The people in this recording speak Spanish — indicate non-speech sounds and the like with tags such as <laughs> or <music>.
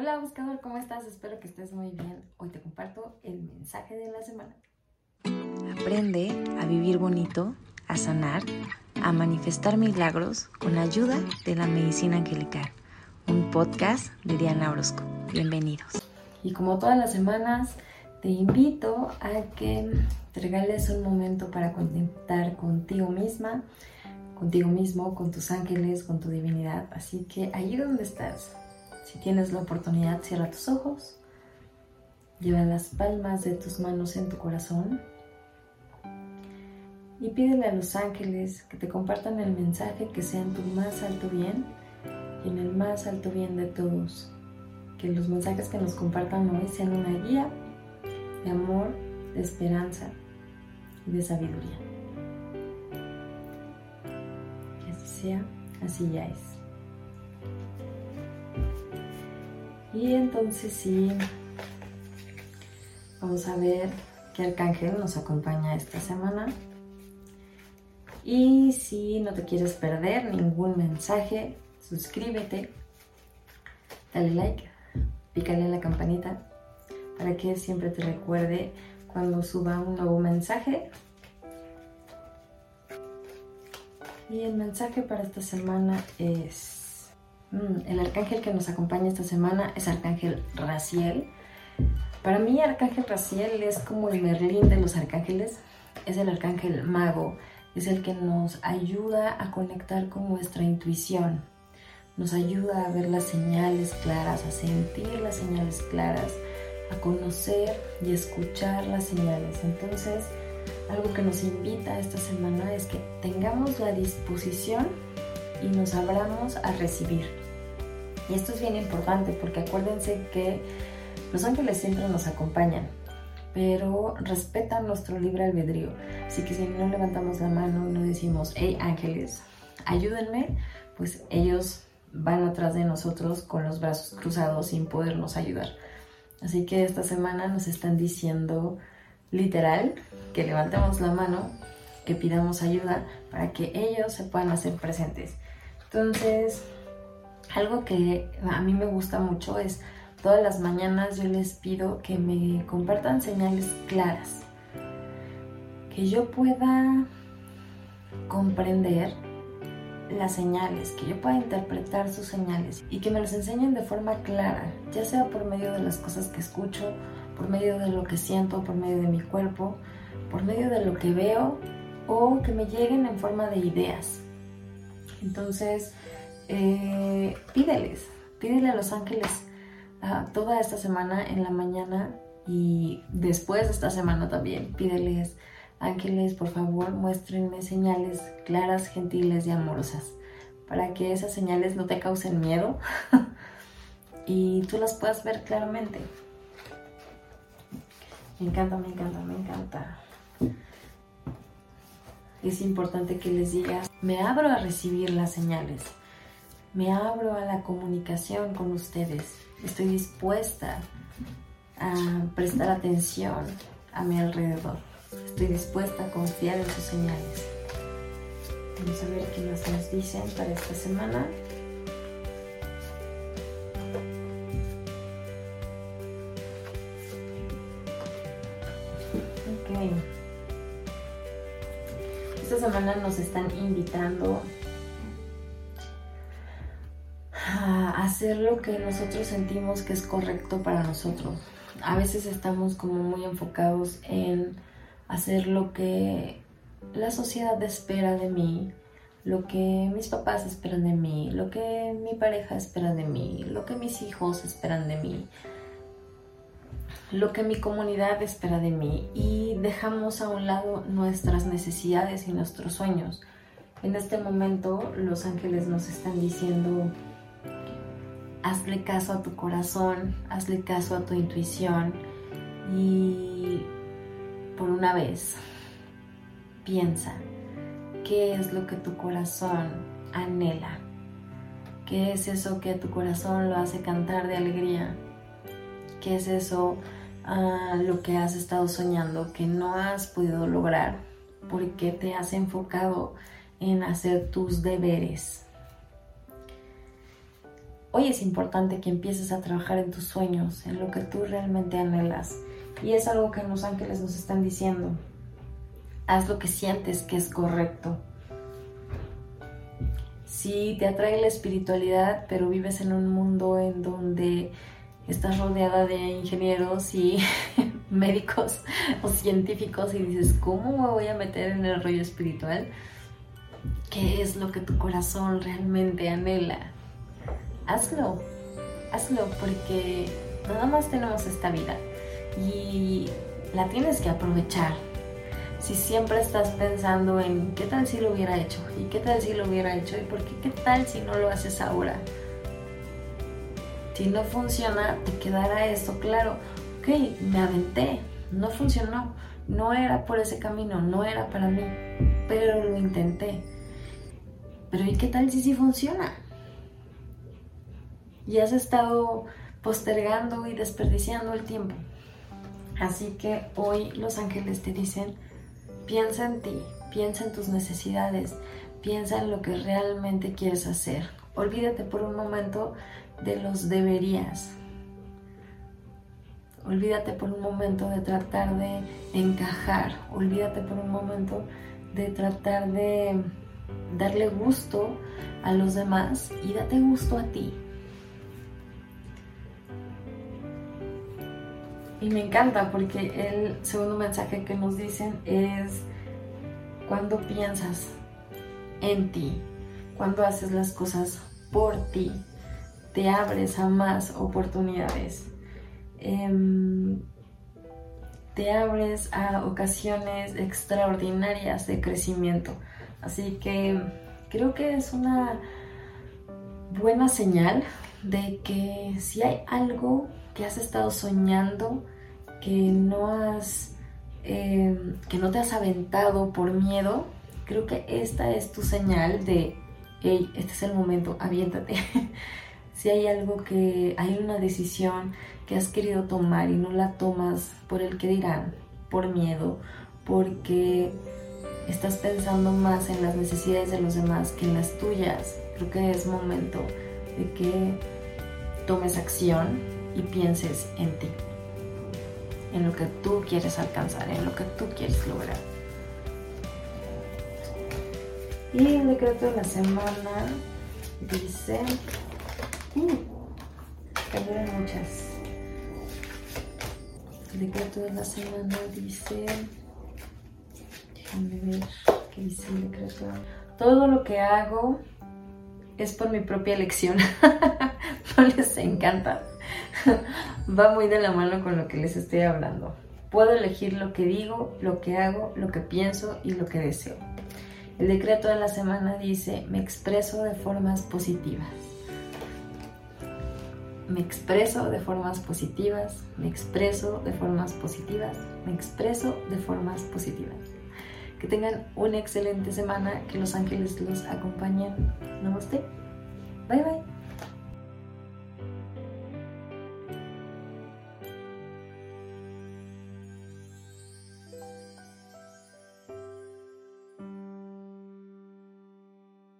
Hola buscador, ¿cómo estás? Espero que estés muy bien. Hoy te comparto el mensaje de la semana. Aprende a vivir bonito, a sanar, a manifestar milagros con la ayuda de la medicina angelical. Un podcast de Diana Orozco. Bienvenidos. Y como todas las semanas, te invito a que te regales un momento para conectar contigo misma, contigo mismo, con tus ángeles, con tu divinidad. Así que ahí donde estás, si tienes la oportunidad, cierra tus ojos, lleva las palmas de tus manos en tu corazón y pídele a los ángeles que te compartan el mensaje que sea en tu más alto bien y en el más alto bien de todos. Que los mensajes que nos compartan hoy sean una guía de amor, de esperanza y de sabiduría. Que así sea, así ya es. Y entonces sí, vamos a ver qué arcángel nos acompaña esta semana. Y si no te quieres perder ningún mensaje, suscríbete, dale like, pícale a la campanita para que siempre te recuerde cuando suba un nuevo mensaje. Y el mensaje para esta semana es el arcángel que nos acompaña esta semana es Arcángel Raciel. Para mí Arcángel Raciel es como el Merlín de los arcángeles, es el arcángel mago, es el que nos ayuda a conectar con nuestra intuición, nos ayuda a ver las señales claras, a sentir las señales claras, a conocer y escuchar las señales. Entonces, algo que nos invita esta semana es que tengamos la disposición y nos abramos a recibir. Y esto es bien importante porque acuérdense que los ángeles siempre nos acompañan, pero respetan nuestro libre albedrío. Así que si no levantamos la mano y no decimos, hey ángeles, ayúdenme, pues ellos van atrás de nosotros con los brazos cruzados sin podernos ayudar. Así que esta semana nos están diciendo literal que levantemos la mano, que pidamos ayuda para que ellos se puedan hacer presentes. Entonces, algo que a mí me gusta mucho es todas las mañanas yo les pido que me compartan señales claras, que yo pueda comprender las señales, que yo pueda interpretar sus señales y que me las enseñen de forma clara, ya sea por medio de las cosas que escucho, por medio de lo que siento, por medio de mi cuerpo, por medio de lo que veo o que me lleguen en forma de ideas. Entonces, eh, pídeles, pídele a los ángeles toda esta semana en la mañana y después de esta semana también, pídeles, ángeles, por favor, muéstrenme señales claras, gentiles y amorosas, para que esas señales no te causen miedo <laughs> y tú las puedas ver claramente. Me encanta, me encanta, me encanta es importante que les digas, me abro a recibir las señales, me abro a la comunicación con ustedes, estoy dispuesta a prestar atención a mi alrededor, estoy dispuesta a confiar en sus señales. Vamos a ver qué más nos dicen para esta semana. Okay esta semana nos están invitando a hacer lo que nosotros sentimos que es correcto para nosotros. A veces estamos como muy enfocados en hacer lo que la sociedad espera de mí, lo que mis papás esperan de mí, lo que mi pareja espera de mí, lo que mis hijos esperan de mí, lo que mi comunidad espera de mí y dejamos a un lado nuestras necesidades y nuestros sueños. En este momento los ángeles nos están diciendo, hazle caso a tu corazón, hazle caso a tu intuición y por una vez piensa qué es lo que tu corazón anhela, qué es eso que tu corazón lo hace cantar de alegría, qué es eso lo que has estado soñando que no has podido lograr porque te has enfocado en hacer tus deberes. hoy es importante que empieces a trabajar en tus sueños, en lo que tú realmente anhelas. Y es algo que los ángeles nos están diciendo. Haz lo que sientes que es correcto. Si te atrae la espiritualidad, pero vives en un mundo en donde estás rodeada de ingenieros y <laughs> médicos o científicos y dices, ¿cómo me voy a meter en el rollo espiritual? ¿Qué es lo que tu corazón realmente anhela? Hazlo, hazlo porque nada más tenemos esta vida y la tienes que aprovechar. Si siempre estás pensando en qué tal si lo hubiera hecho y qué tal si lo hubiera hecho y por qué qué tal si no lo haces ahora. Si no funciona, te quedará esto claro. Ok, me aventé, no funcionó, no era por ese camino, no era para mí, pero lo intenté. Pero ¿y qué tal si sí funciona? Y has estado postergando y desperdiciando el tiempo. Así que hoy los ángeles te dicen, piensa en ti, piensa en tus necesidades, piensa en lo que realmente quieres hacer. Olvídate por un momento de los deberías. Olvídate por un momento de tratar de encajar. Olvídate por un momento de tratar de darle gusto a los demás y date gusto a ti. Y me encanta porque el segundo mensaje que nos dicen es cuando piensas en ti, cuando haces las cosas por ti, te abres a más oportunidades. Em, te abres a ocasiones extraordinarias de crecimiento. Así que creo que es una buena señal de que si hay algo que has estado soñando, que no has, em, que no te has aventado por miedo, creo que esta es tu señal de, hey, este es el momento, aviéntate. <laughs> si hay algo que, hay una decisión que has querido tomar y no la tomas por el que dirán, por miedo, porque estás pensando más en las necesidades de los demás que en las tuyas, creo que es momento de que tomes acción y pienses en ti, en lo que tú quieres alcanzar, en lo que tú quieres lograr. Y el decreto de la semana dice, uh, muchas. El decreto de la semana dice, déjame ver qué dice el decreto. Todo lo que hago es por mi propia elección. <laughs> no les encanta. Va muy de la mano con lo que les estoy hablando. Puedo elegir lo que digo, lo que hago, lo que pienso y lo que deseo. El decreto de la semana dice, me expreso de formas positivas. Me expreso de formas positivas, me expreso de formas positivas, me expreso de formas positivas. Que tengan una excelente semana, que los ángeles los acompañen. Namaste. Bye bye.